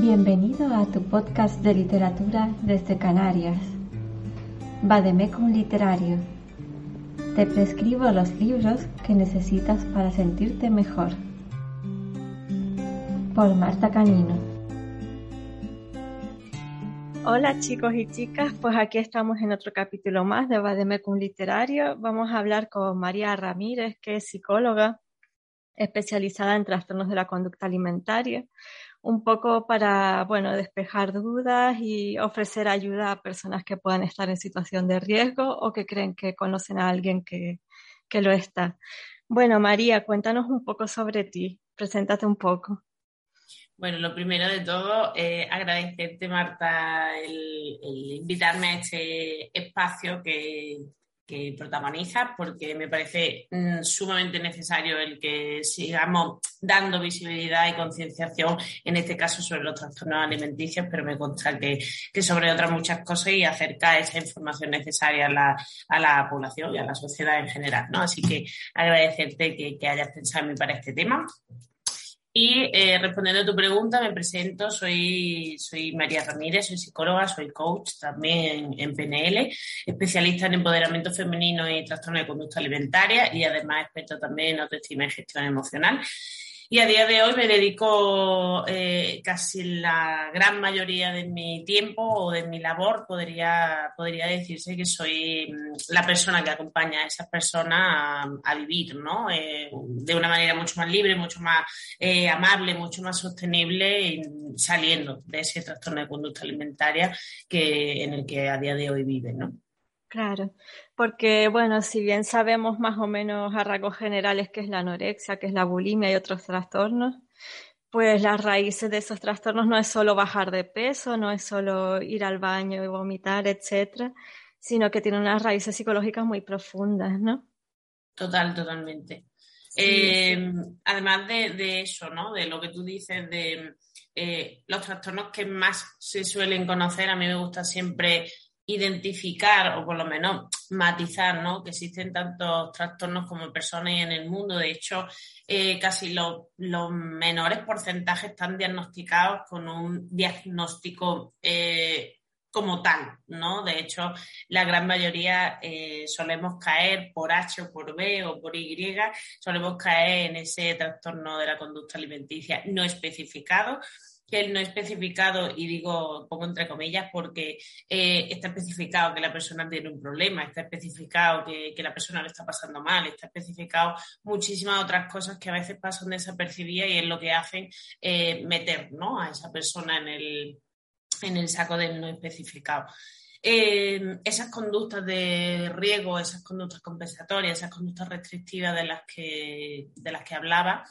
Bienvenido a tu podcast de literatura desde Canarias. Vademecum Literario. Te prescribo los libros que necesitas para sentirte mejor. Por Marta Canino. Hola chicos y chicas, pues aquí estamos en otro capítulo más de Vademecum Literario. Vamos a hablar con María Ramírez, que es psicóloga especializada en trastornos de la conducta alimentaria un poco para, bueno, despejar dudas y ofrecer ayuda a personas que puedan estar en situación de riesgo o que creen que conocen a alguien que, que lo está. Bueno, María, cuéntanos un poco sobre ti, preséntate un poco. Bueno, lo primero de todo, eh, agradecerte, Marta, el, invitarme a este espacio que, que protagonizas, porque me parece mm, sumamente necesario el que sigamos dando visibilidad y concienciación, en este caso sobre los trastornos alimenticios, pero me consta que, sobre otras muchas cosas y acercar esa información necesaria a la, a la población y a la sociedad en general. ¿no? Así que agradecerte que, que hayas pensado en mí para este tema. Y eh, respondiendo a tu pregunta, me presento, soy, soy María Ramírez, soy psicóloga, soy coach también en, PNL, especialista en empoderamiento femenino y trastorno de conducta alimentaria y además experto también en autoestima y gestión emocional. Y a día de hoy me dedico eh, casi la gran mayoría de mi tiempo o de mi labor, podría, podría decirse que soy mm, la persona que acompaña a esas personas a, vivir, ¿no? Eh, de una manera mucho más libre, mucho más eh, amable, mucho más sostenible, saliendo de ese trastorno de conducta alimentaria que, en el que a día de hoy viven, ¿no? Claro, porque bueno, si bien sabemos más o menos a rasgos generales qué es la anorexia, qué es la bulimia y otros trastornos, pues las raíces de esos trastornos no es solo bajar de peso, no es solo ir al baño y vomitar, etcétera, sino que tiene unas raíces psicológicas muy profundas, ¿no? Total, totalmente. Eh, además de, eso, ¿no? De lo que tú dices de eh, los trastornos que más se suelen conocer, a mí me gusta siempre identificar o por lo menos matizar ¿no? que existen tantos trastornos como personas en el mundo. De hecho, eh, casi los menores porcentajes están diagnosticados con un diagnóstico eh, como tal, ¿no? De hecho, la gran mayoría eh, solemos caer por H o por B o por Y, solemos caer en ese trastorno de la conducta alimenticia no especificado que él no especificado, y digo, pongo entre comillas, porque eh, está especificado que la persona tiene un problema, está especificado que, la persona lo está pasando mal, está especificado muchísimas otras cosas que a veces pasan desapercibidas y es lo que hacen eh, meter ¿no? a esa persona en el, en el saco del no especificado. Eh, esas conductas de riesgo, esas conductas compensatorias, esas conductas restrictivas de las que, de las que hablaba,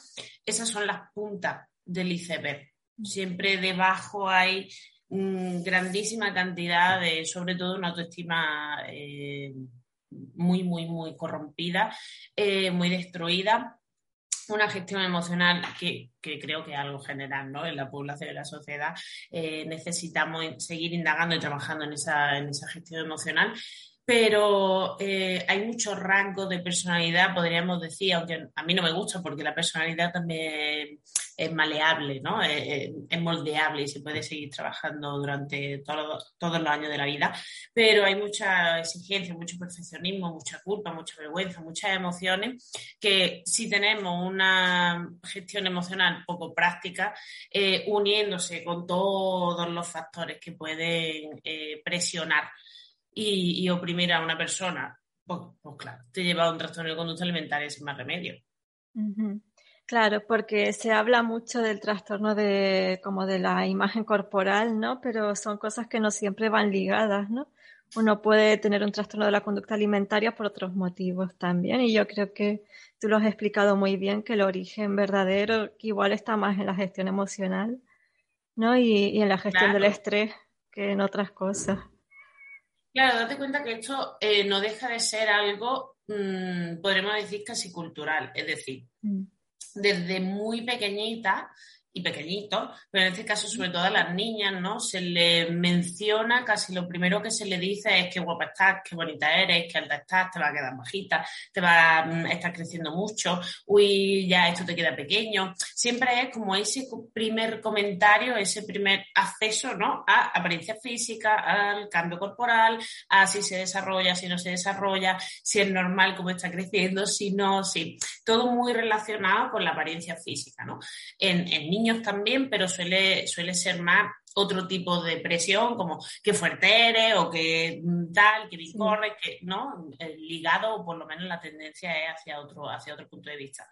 esas son las puntas del iceberg siempre debajo hay grandísima cantidad de, sobre todo, una autoestima eh, muy, muy, muy corrompida, eh, muy destruida. Una gestión emocional que, creo que es algo general ¿no? en la población en la sociedad. Eh, necesitamos seguir indagando y trabajando en esa, en esa gestión emocional pero hay mucho rango de personalidad, podríamos decir, aunque a mí no me gusta porque la personalidad también es maleable, ¿no? es, moldeable y se puede seguir trabajando durante todos los años de la vida, pero hay mucha exigencia, mucho perfeccionismo, mucha culpa, mucha vergüenza, muchas emociones que si tenemos una gestión emocional poco práctica, eh, uniéndose con todos los factores que pueden eh, presionar y, oprimir a una persona, pues, pues, claro, te lleva a un trastorno de conducta alimentaria sin más remedio. Claro, porque se habla mucho del trastorno de como de la imagen corporal, ¿no? Pero son cosas que no siempre van ligadas, ¿no? uno puede tener un trastorno de la conducta alimentaria por otros motivos también. Y yo creo que tú lo has explicado muy bien, que el origen verdadero igual está más en la gestión emocional, ¿no? Y, en la gestión del estrés que en otras cosas. Claro, date cuenta que esto eh, no deja de ser algo, mm, podríamos decir, casi cultural. Es decir, mm. Desde muy pequeñita y pequeñito, pero en este caso sobre todo a las niñas, ¿no? Se le menciona, casi lo primero que se le dice es que guapa estás, qué bonita eres, que alta estás, te va a quedar bajita, te va a mm, estar creciendo mucho, uy, ya esto te queda pequeño. Siempre es como ese primer comentario, ese primer acceso, ¿no? A apariencia física, al cambio corporal, a si se desarrolla, si no se desarrolla, si es normal cómo está creciendo, si no, si. Todo muy relacionado con la apariencia física, ¿no? En, en niños también, pero suele, suele ser más otro tipo de presión, como que fuerte eres o que tal, que bien corres, que, ¿no? ligado, o por lo menos la tendencia es hacia otro, hacia otro punto de vista.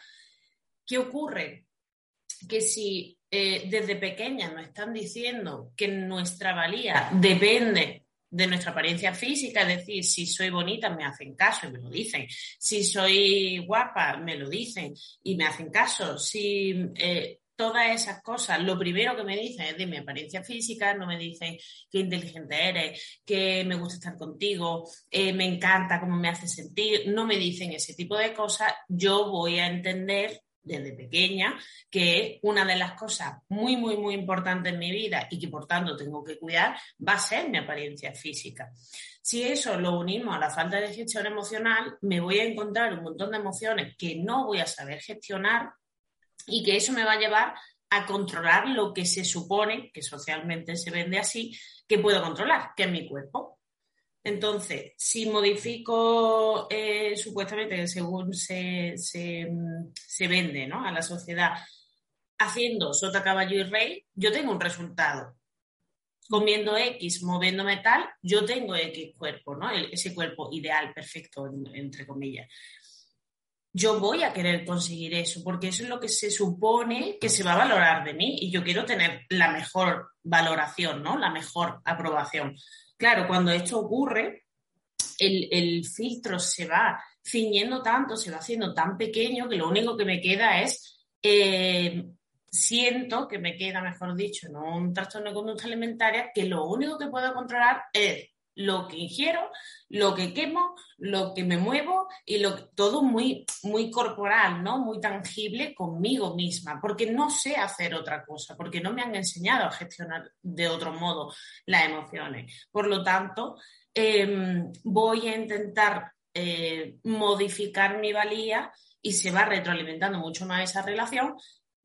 ¿Qué ocurre? Que si eh, desde pequeña nos están diciendo que nuestra valía depende de nuestra apariencia física, es decir, si soy bonita me hacen caso y me lo dicen, si soy guapa me lo dicen y me hacen caso, si eh, todas esas cosas, lo primero que me dicen es de mi apariencia física, no me dicen qué inteligente eres, que me gusta estar contigo, eh, me encanta cómo me hace sentir, no me dicen ese tipo de cosas, yo voy a entender desde pequeña que una de las cosas muy, muy, muy importantes en mi vida y que por tanto tengo que cuidar va a ser mi apariencia física. Si eso lo unimos a la falta de gestión emocional, me voy a encontrar un montón de emociones que no voy a saber gestionar y que eso me va a llevar a controlar lo que se supone, que socialmente se vende así, que puedo controlar, que es mi cuerpo. Entonces, si modifico eh, supuestamente según se, se, vende ¿no? a la sociedad, haciendo sota, caballo y rey, yo tengo un resultado. Comiendo X, moviéndome tal, yo tengo X cuerpo, ¿no? ese cuerpo ideal, perfecto, entre comillas yo voy a querer conseguir eso, porque eso es lo que se supone que se va a valorar de mí y yo quiero tener la mejor valoración, ¿no? La mejor aprobación. Claro, cuando esto ocurre, el, filtro se va ciñendo tanto, se va haciendo tan pequeño que lo único que me queda es, eh, siento que me queda, mejor dicho, ¿no? un trastorno de conducta alimentaria, que lo único que puedo controlar es lo que ingiero, lo que quemo, lo que me muevo y lo, todo muy, muy corporal, ¿no? Muy tangible conmigo misma, porque no sé hacer otra cosa, porque no me han enseñado a gestionar de otro modo las emociones. Por lo tanto, em, voy a intentar eh, modificar mi valía y se va retroalimentando mucho más esa relación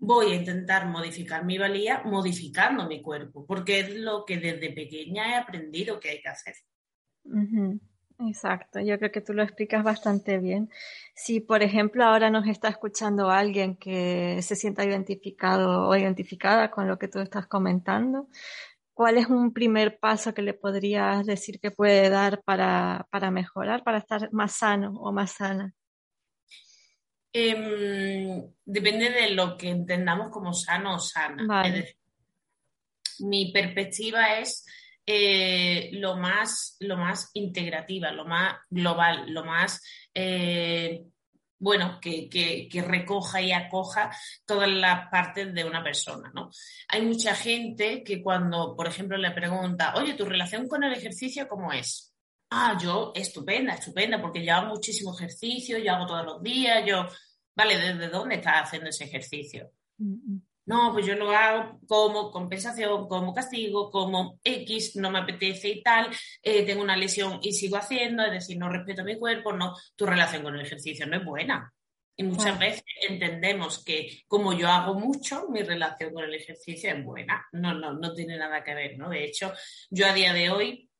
voy a intentar modificar mi valía modificando mi cuerpo, porque es lo que desde pequeña he aprendido que hay que hacer. Exacto, yo creo que tú lo explicas bastante bien. Si, por ejemplo, ahora nos está escuchando alguien que se sienta identificado o identificada con lo que tú estás comentando, ¿cuál es un primer paso que le podrías decir que puede dar para, para mejorar, para estar más sano o más sana? Em, depende de lo que entendamos como sano o sana. mi perspectiva es eh, lo, más, lo más integrativa, lo más global, lo más eh, bueno, que, que, recoja y acoja todas las partes de una persona, ¿no? Hay mucha gente que cuando, por ejemplo, le pregunta, oye, ¿tu relación con el ejercicio cómo es? Ah, yo, estupenda, estupenda, porque yo hago muchísimo ejercicio, yo hago todos los días, yo, vale, ¿desde dónde estás haciendo ese ejercicio? No, pues yo lo hago como compensación, como castigo, como X, no me apetece y tal, eh, tengo una lesión y sigo haciendo, es decir, no respeto mi cuerpo, no, tu relación con el ejercicio no es buena. Y muchas veces entendemos que como yo hago mucho, mi relación con el ejercicio es buena. No, no, no tiene nada que ver, ¿no? De hecho, yo a día de hoy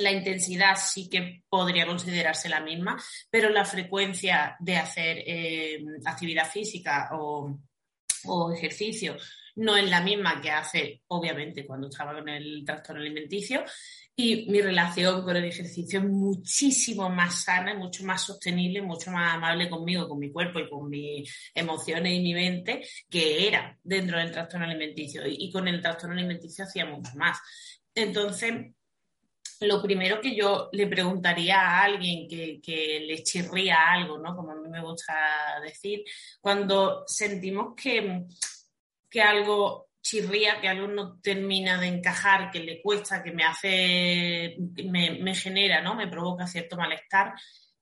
la intensidad sí que podría considerarse la misma, pero la frecuencia de hacer eh, actividad física o, ejercicio no es la misma que hace, obviamente, cuando estaba con el trastorno alimenticio. Y mi relación con el ejercicio es muchísimo más sana, mucho más sostenible, mucho más amable conmigo, con mi cuerpo y con mis emociones y mi mente, que era dentro del trastorno alimenticio. y con el trastorno alimenticio hacía mucho más. Entonces, lo primero que yo le preguntaría a alguien que, que, le chirría algo, ¿no? Como a mí me gusta decir, cuando sentimos que, que algo chirría, que algo no termina de encajar, que le cuesta, que me hace, me, me genera, ¿no? Me provoca cierto malestar,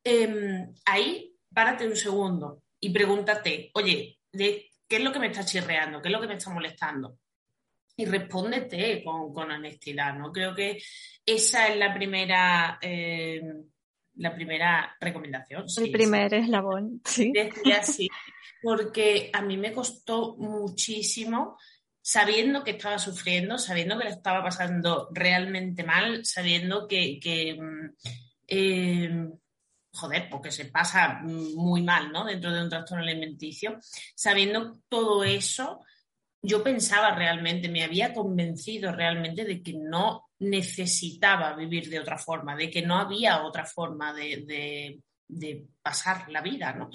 em, ahí párate un segundo y pregúntate, oye, ¿qué es lo que me está chirreando? ¿Qué es lo que me está molestando? Y respóndete con, honestidad, ¿no? Creo que esa es la primera, eh, la primera recomendación. El primer eslabón, sí. Decía así, porque a mí me costó muchísimo sabiendo que estaba sufriendo, sabiendo que le estaba pasando realmente mal, sabiendo que, mm, eh, joder, porque se pasa muy mal, ¿no? Dentro de un trastorno alimenticio, sabiendo todo eso, yo pensaba realmente, me había convencido realmente de que no necesitaba vivir de otra forma, de que no había otra forma de, pasar la vida, ¿no?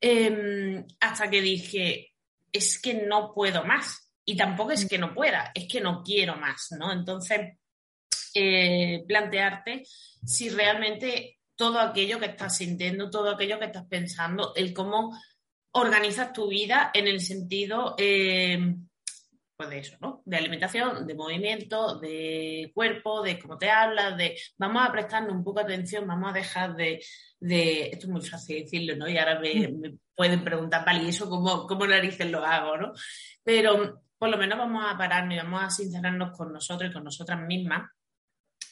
Em, hasta que dije, es que no puedo más. Y tampoco es que no pueda, es que no quiero más, ¿no? Entonces, eh, plantearte si realmente todo aquello que estás sintiendo, todo aquello que estás pensando, el cómo organizas tu vida en el sentido em, pues de eso, ¿no? De alimentación, de movimiento, de cuerpo, de cómo te hablas, de vamos a prestarnos un poco de atención, vamos a dejar de, esto es muy fácil decirlo, ¿no? Y ahora me, mm. pueden preguntar, vale, ¿y eso cómo, cómo narices lo hago, ¿no? Pero por lo menos vamos a pararnos y vamos a sincerarnos con nosotros y con nosotras mismas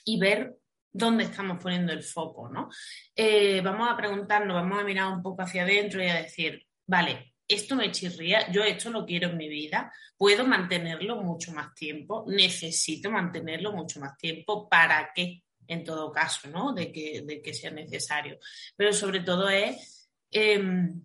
y ver dónde estamos poniendo el foco, ¿no? Eh, vamos a preguntarnos, vamos a mirar un poco hacia adentro y a decir, vale, esto me chirría, yo esto lo quiero en mi vida, puedo mantenerlo mucho más tiempo, necesito mantenerlo mucho más tiempo, ¿para qué? En todo caso, ¿no? De que, de que sea necesario. Pero sobre todo es, em,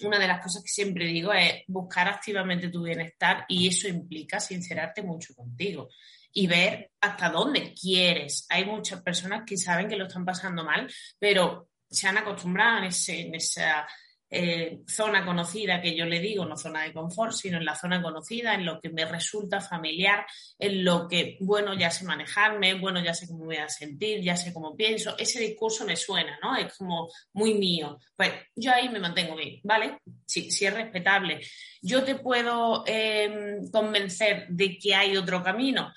una de las cosas que siempre digo es buscar activamente tu bienestar y eso implica sincerarte mucho contigo y ver hasta dónde quieres. Hay muchas personas que saben que lo están pasando mal, pero se han acostumbrado en, ese, en esa eh, zona conocida que yo le digo, no zona de confort, sino en la zona conocida, en lo que me resulta familiar, en lo que, bueno, ya sé manejarme, bueno, ya sé cómo voy a sentir, ya sé cómo pienso, ese discurso me suena, ¿no? Es como muy mío. Pues yo ahí me mantengo bien, ¿vale? Si, si es respetable. Yo te puedo em, convencer de que hay otro camino,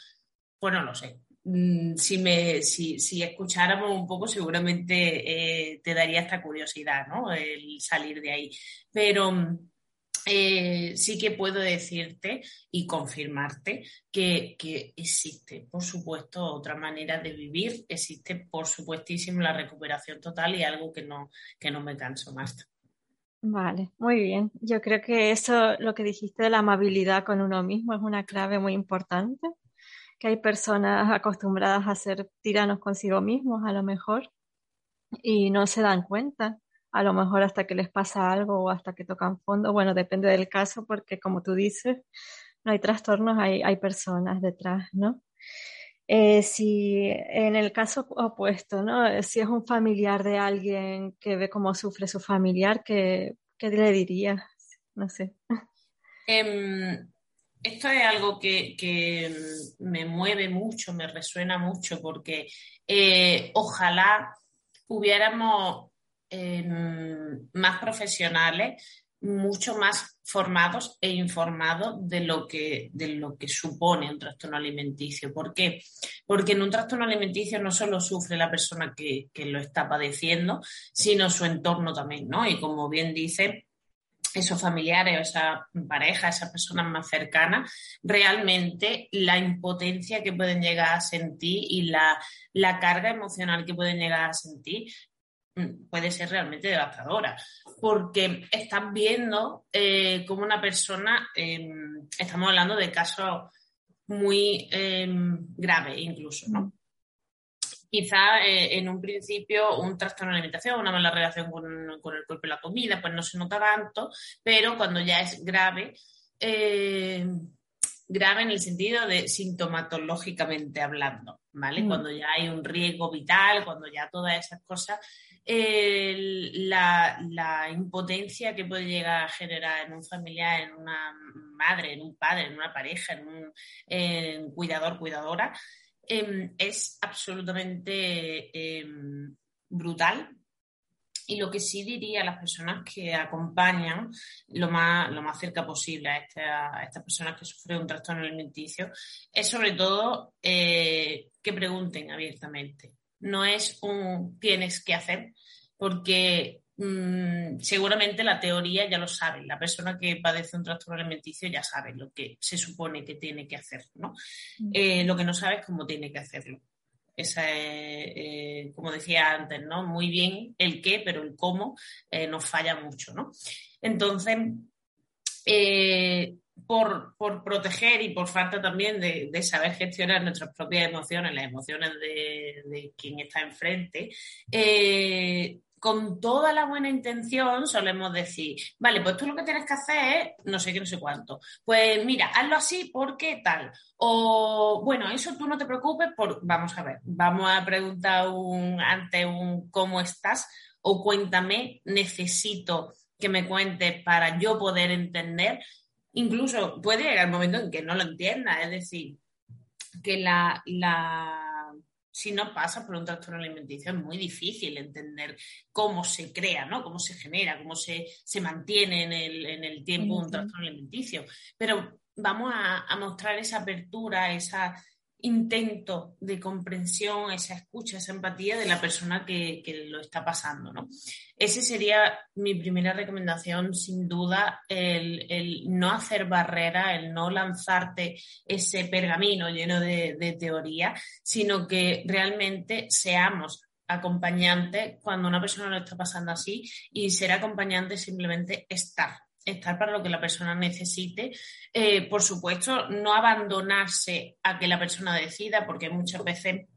pues no lo sé. Mm, si, me, si, si, escucháramos un poco, seguramente eh, te daría esta curiosidad, ¿no? El salir de ahí. Pero eh, sí que puedo decirte y confirmarte que, que, existe, por supuesto, otra manera de vivir, existe, por supuestísimo, la recuperación total y algo que no, que no me canso más. Vale, muy bien. Yo creo que eso, lo que dijiste de la amabilidad con uno mismo, es una clave muy importante que hay personas acostumbradas a ser tiranos consigo mismos, a lo mejor, y no se dan cuenta, a lo mejor hasta que les pasa algo o hasta que tocan fondo. Bueno, depende del caso, porque como tú dices, no hay trastornos, hay, hay personas detrás, ¿no? Eh, si en el caso opuesto, ¿no? Si es un familiar de alguien que ve cómo sufre su familiar, ¿qué, qué le diría? No sé. Em, esto es algo que, me mueve mucho, me resuena mucho, porque eh, ojalá hubiéramos em, más profesionales, mucho más formados e informados de lo que, de lo que supone un trastorno alimenticio. ¿Por qué? Porque en un trastorno alimenticio no solo sufre la persona que, que lo está padeciendo, sino su entorno también, ¿no? Y como bien dice, esos familiares o esa pareja, esas personas más cercanas, realmente la impotencia que pueden llegar a sentir y la, carga emocional que pueden llegar a sentir mm, puede ser realmente devastadora, porque estás viendo eh, como una persona, em, estamos hablando de casos muy em, graves incluso, ¿no? Quizá eh, en un principio un trastorno de alimentación, una mala relación con, el cuerpo y la comida, pues no se nota tanto, pero cuando ya es grave, eh, grave en el sentido de sintomatológicamente hablando, ¿vale? Mm. Cuando ya hay un riesgo vital, cuando ya todas esas cosas, la, impotencia que puede llegar a generar en un familiar, en una madre, en un padre, en una pareja, en un cuidador, cuidadora, em, es absolutamente em, brutal. Y lo que sí diría a las personas que acompañan lo más, lo más cerca posible a, estas personas que sufren un trastorno alimenticio es sobre todo eh, que pregunten abiertamente. No es un tienes que hacer, porque mm, seguramente la teoría ya lo sabe. La persona que padece un trastorno alimenticio ya sabe lo que se supone que tiene que hacer, ¿no? Eh, lo que no sabe es cómo tiene que hacerlo. Esa es, eh, como decía antes, ¿no? Muy bien el qué, pero el cómo eh, nos falla mucho, ¿no? Entonces, por, proteger y por falta también de, saber gestionar nuestras propias emociones, las emociones de, de quien está enfrente, con toda la buena intención solemos decir, vale, pues tú lo que tienes que hacer es no sé qué, no sé cuánto. Pues mira, hazlo así porque tal. O bueno, eso tú no te preocupes vamos a ver, vamos a preguntar un, ante un cómo estás o cuéntame, necesito que me cuentes para yo poder entender. Incluso puede llegar el momento en que no lo entienda, es decir, que la, la si no pasa por un trastorno alimenticio es muy difícil entender cómo se crea, ¿no? Cómo se genera, cómo se, mantiene en el, en el tiempo un trastorno alimenticio. Pero vamos a, a mostrar esa apertura, esa, intento de comprensión, esa escucha, esa empatía de la persona que, lo está pasando. ¿no? Ese sería mi primera recomendación, sin duda, el, no hacer barrera, el no lanzarte ese pergamino lleno de, de teoría, sino que realmente seamos acompañantes cuando una persona lo está pasando así y ser acompañante simplemente estar estar para lo que la persona necesite. Eh, por supuesto, no abandonarse a que la persona decida, porque muchas veces,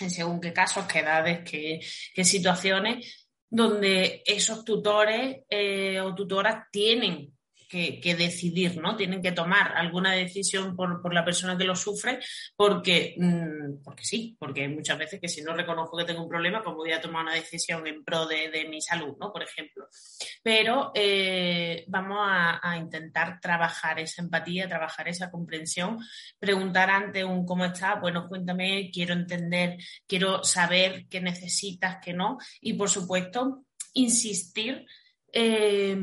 en según qué casos, qué edades, qué, situaciones, donde esos tutores eh, o tutoras tienen que, decidir, ¿no? Tienen que tomar alguna decisión por, la persona que lo sufre, porque, mm, porque sí, porque muchas veces que si no reconozco que tengo un problema, ¿cómo voy a tomar una decisión en pro de, mi salud, ¿no? Por ejemplo. Pero eh, vamos a, intentar trabajar esa empatía, trabajar esa comprensión, preguntar ante un cómo está, bueno, cuéntame, quiero entender, quiero saber qué necesitas, qué no, y por supuesto, insistir. Eh,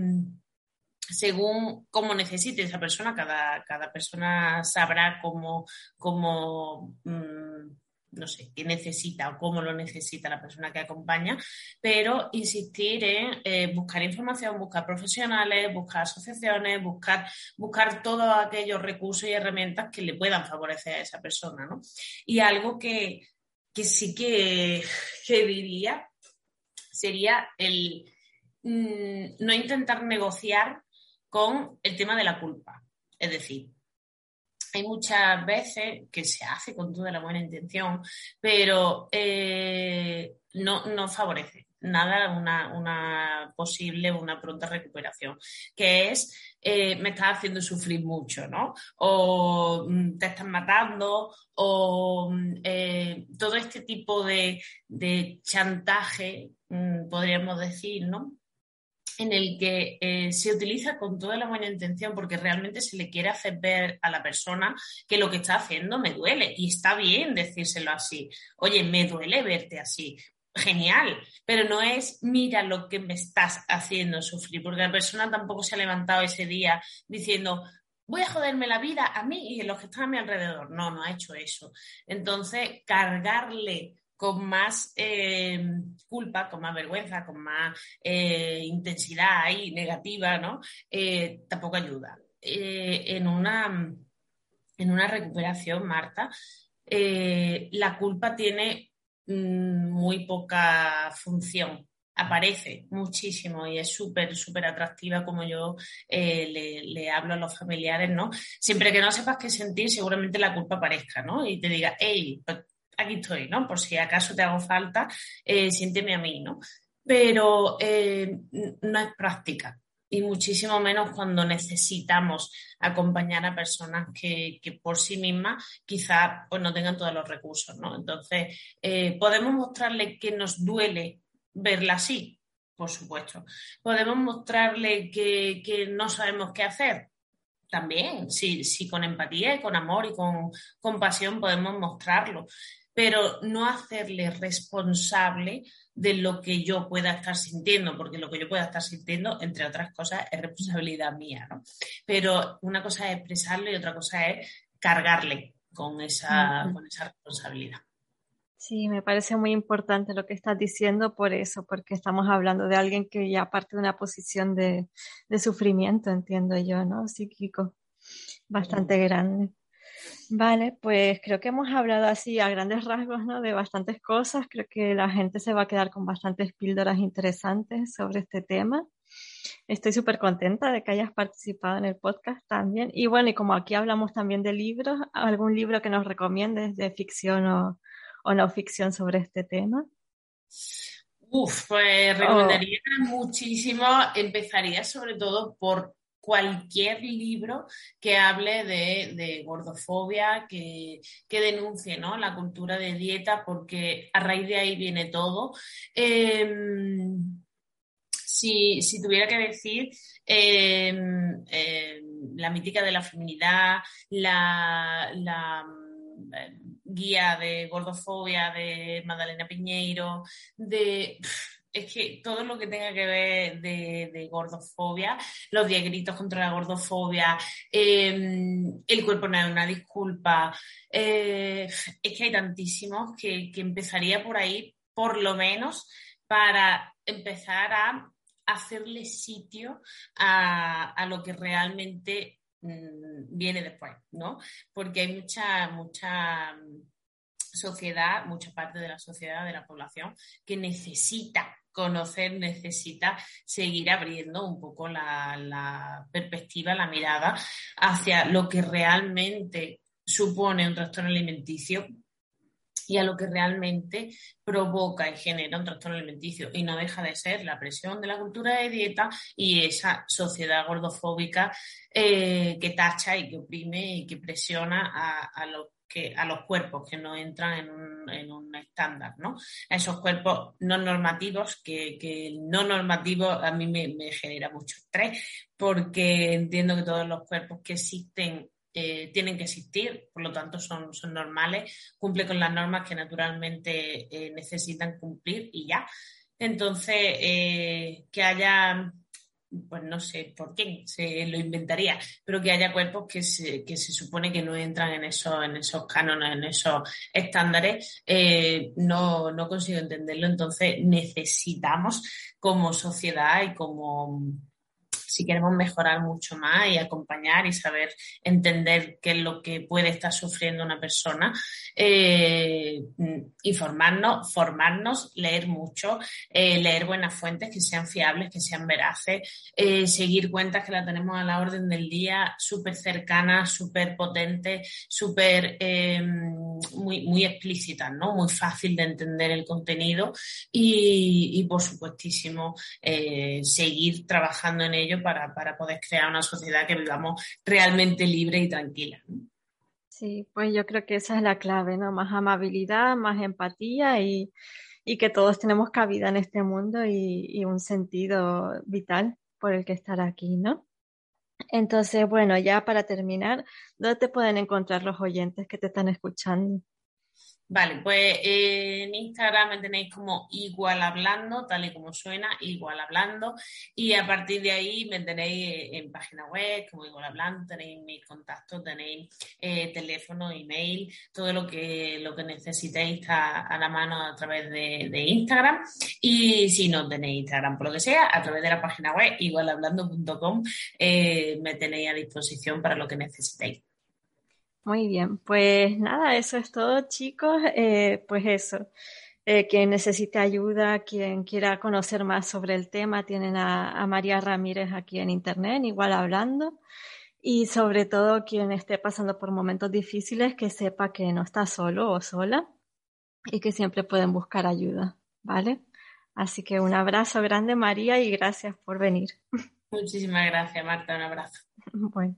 según cómo necesite esa persona, cada, cada persona sabrá cómo, cómo mm, no sé, qué necesita o cómo lo necesita la persona que acompaña, pero insistir en eh, buscar información, buscar profesionales, buscar asociaciones, buscar, buscar todos aquellos recursos y herramientas que le puedan favorecer a esa persona, ¿no? Y algo que, sí que, que diría sería el mm, no intentar negociar con el tema de la culpa. Es decir, hay muchas veces que se hace con toda la buena intención, pero eh, no, favorece nada una, posible, una pronta recuperación, que es, eh, me estás haciendo sufrir mucho, ¿no? O mm, te estás matando, o mm, eh, todo este tipo de, de chantaje, mm, podríamos decir, ¿no? En el que eh, se utiliza con toda la buena intención porque realmente se le quiere hacer ver a la persona que lo que está haciendo me duele y está bien decírselo así. Oye, me duele verte así. Genial, pero no es mira lo que me estás haciendo sufrir, porque la persona tampoco se ha levantado ese día diciendo voy a joderme la vida a mí y a los que están a mi alrededor. No, no ha hecho eso. Entonces, cargarle con más eh, culpa, con más vergüenza, con más eh, intensidad y negativa, ¿no? Eh, tampoco ayuda. en, una, en una recuperación, Marta, la culpa tiene mm, muy poca función aparece muchísimo y es súper, súper atractiva como yo le, le, hablo a los familiares, ¿no? Siempre que no sepas qué sentir, seguramente la culpa aparezca, ¿no? Y te diga, hey, pues aquí estoy, ¿no? Por si acaso te hago falta, eh, siénteme a mí, ¿no? Pero eh, no es práctica y muchísimo menos cuando necesitamos acompañar a personas que, por sí mismas quizás pues, no tengan todos los recursos, ¿no? Entonces, eh, ¿podemos mostrarle que nos duele verla así? Por supuesto. ¿Podemos mostrarle que, que no sabemos qué hacer? también, si, si con empatía y con amor y con compasión podemos mostrarlo, pero no hacerle responsable de lo que yo pueda estar sintiendo, porque lo que yo pueda estar sintiendo, entre otras cosas, es responsabilidad mía, ¿no? Pero una cosa es expresarlo y otra cosa es cargarle con esa, con esa responsabilidad. Sí, me parece muy importante lo que estás diciendo por eso, porque estamos hablando de alguien que ya parte de una posición de, sufrimiento, entiendo yo, ¿no? Psíquico, bastante grande. Vale, pues creo que hemos hablado así a grandes rasgos, ¿no? De bastantes cosas. Creo que la gente se va a quedar con bastantes píldoras interesantes sobre este tema. Estoy súper contenta de que hayas participado en el podcast también. Y bueno, y como aquí hablamos también de libros, ¿algún libro que nos recomiendes de ficción o, o no ficción sobre este tema? Uf, pues recomendaría muchísimo, empezaría sobre todo por cualquier libro que hable de, gordofobia, que, denuncie ¿no? la cultura de dieta, porque a raíz de ahí viene todo. Em, si, tuviera que decir em, em, la mítica de la feminidad, la, la guía de gordofobia de Madalena Piñeiro, de... Es que todo lo que tenga que ver de, gordofobia, los 10 gritos contra la gordofobia, em, el cuerpo no es una disculpa, eh, es que hay tantísimos que, empezaría por ahí, por lo menos, para empezar a hacerle sitio a, a lo que realmente Mm, viene después, ¿no? Porque hay mucha, mucha mm, sociedad, mucha parte de la sociedad, de la población, que necesita conocer, necesita seguir abriendo un poco la, perspectiva, la mirada hacia lo que realmente supone un trastorno alimenticio y a lo que realmente provoca y genera un trastorno alimenticio. Y no deja de ser la presión de la cultura de dieta y esa sociedad gordofóbica eh, que tacha y que oprime y que presiona a, los que, a los cuerpos que no entran en un, estándar, ¿no? A esos cuerpos no normativos, que, que no normativo a mí me, genera mucho estrés, porque entiendo que todos los cuerpos que existen eh, tienen que existir, por lo tanto son, son normales, cumple con las normas que naturalmente eh, necesitan cumplir y ya. Entonces, eh, que haya, pues no sé por qué, se lo inventaría, pero que haya cuerpos que se, que se supone que no entran en esos, en esos cánones, en esos estándares, no, no consigo entenderlo. Entonces, necesitamos como sociedad y como si queremos mejorar mucho más y acompañar y saber entender qué es lo que puede estar sufriendo una persona, eh, informarnos, formarnos, leer mucho, eh, leer buenas fuentes que sean fiables, que sean veraces, eh, seguir cuentas que la tenemos a la orden del día, súper cercanas, súper potentes, súper muy, muy explícitas, ¿no? Muy fácil de entender el contenido y, y por supuestísimo, seguir trabajando en ello para, poder crear una sociedad que vivamos realmente libre y tranquila. Sí, pues yo creo que esa es la clave, ¿no? Más amabilidad, más empatía y, que todos tenemos cabida en este mundo y, y, un sentido vital por el que estar aquí, ¿no? Entonces, bueno, ya para terminar, ¿dónde te pueden encontrar los oyentes que te están escuchando? Vale, pues eh, en Instagram me tenéis como igual hablando, tal y como suena, igual hablando. Y a partir de ahí me tenéis en página web, como igual hablando, tenéis mis contactos, tenéis eh, teléfono, email, todo lo que, lo que necesitéis está a la mano a través de, Instagram. Y si no tenéis Instagram, por lo que sea, a través de la página web igualhablando.com eh, me tenéis a disposición para lo que necesitéis. Muy bien, pues nada, eso es todo, chicos. Eh, pues eso, eh, quien necesite ayuda, quien quiera conocer más sobre el tema, tienen a, María Ramírez aquí en internet, igual hablando. Y sobre todo, quien esté pasando por momentos difíciles, que sepa que no está solo o sola y que siempre pueden buscar ayuda, ¿vale? Así que un abrazo grande, María, y gracias por venir. Muchísimas gracias, Marta. Un abrazo. Bueno.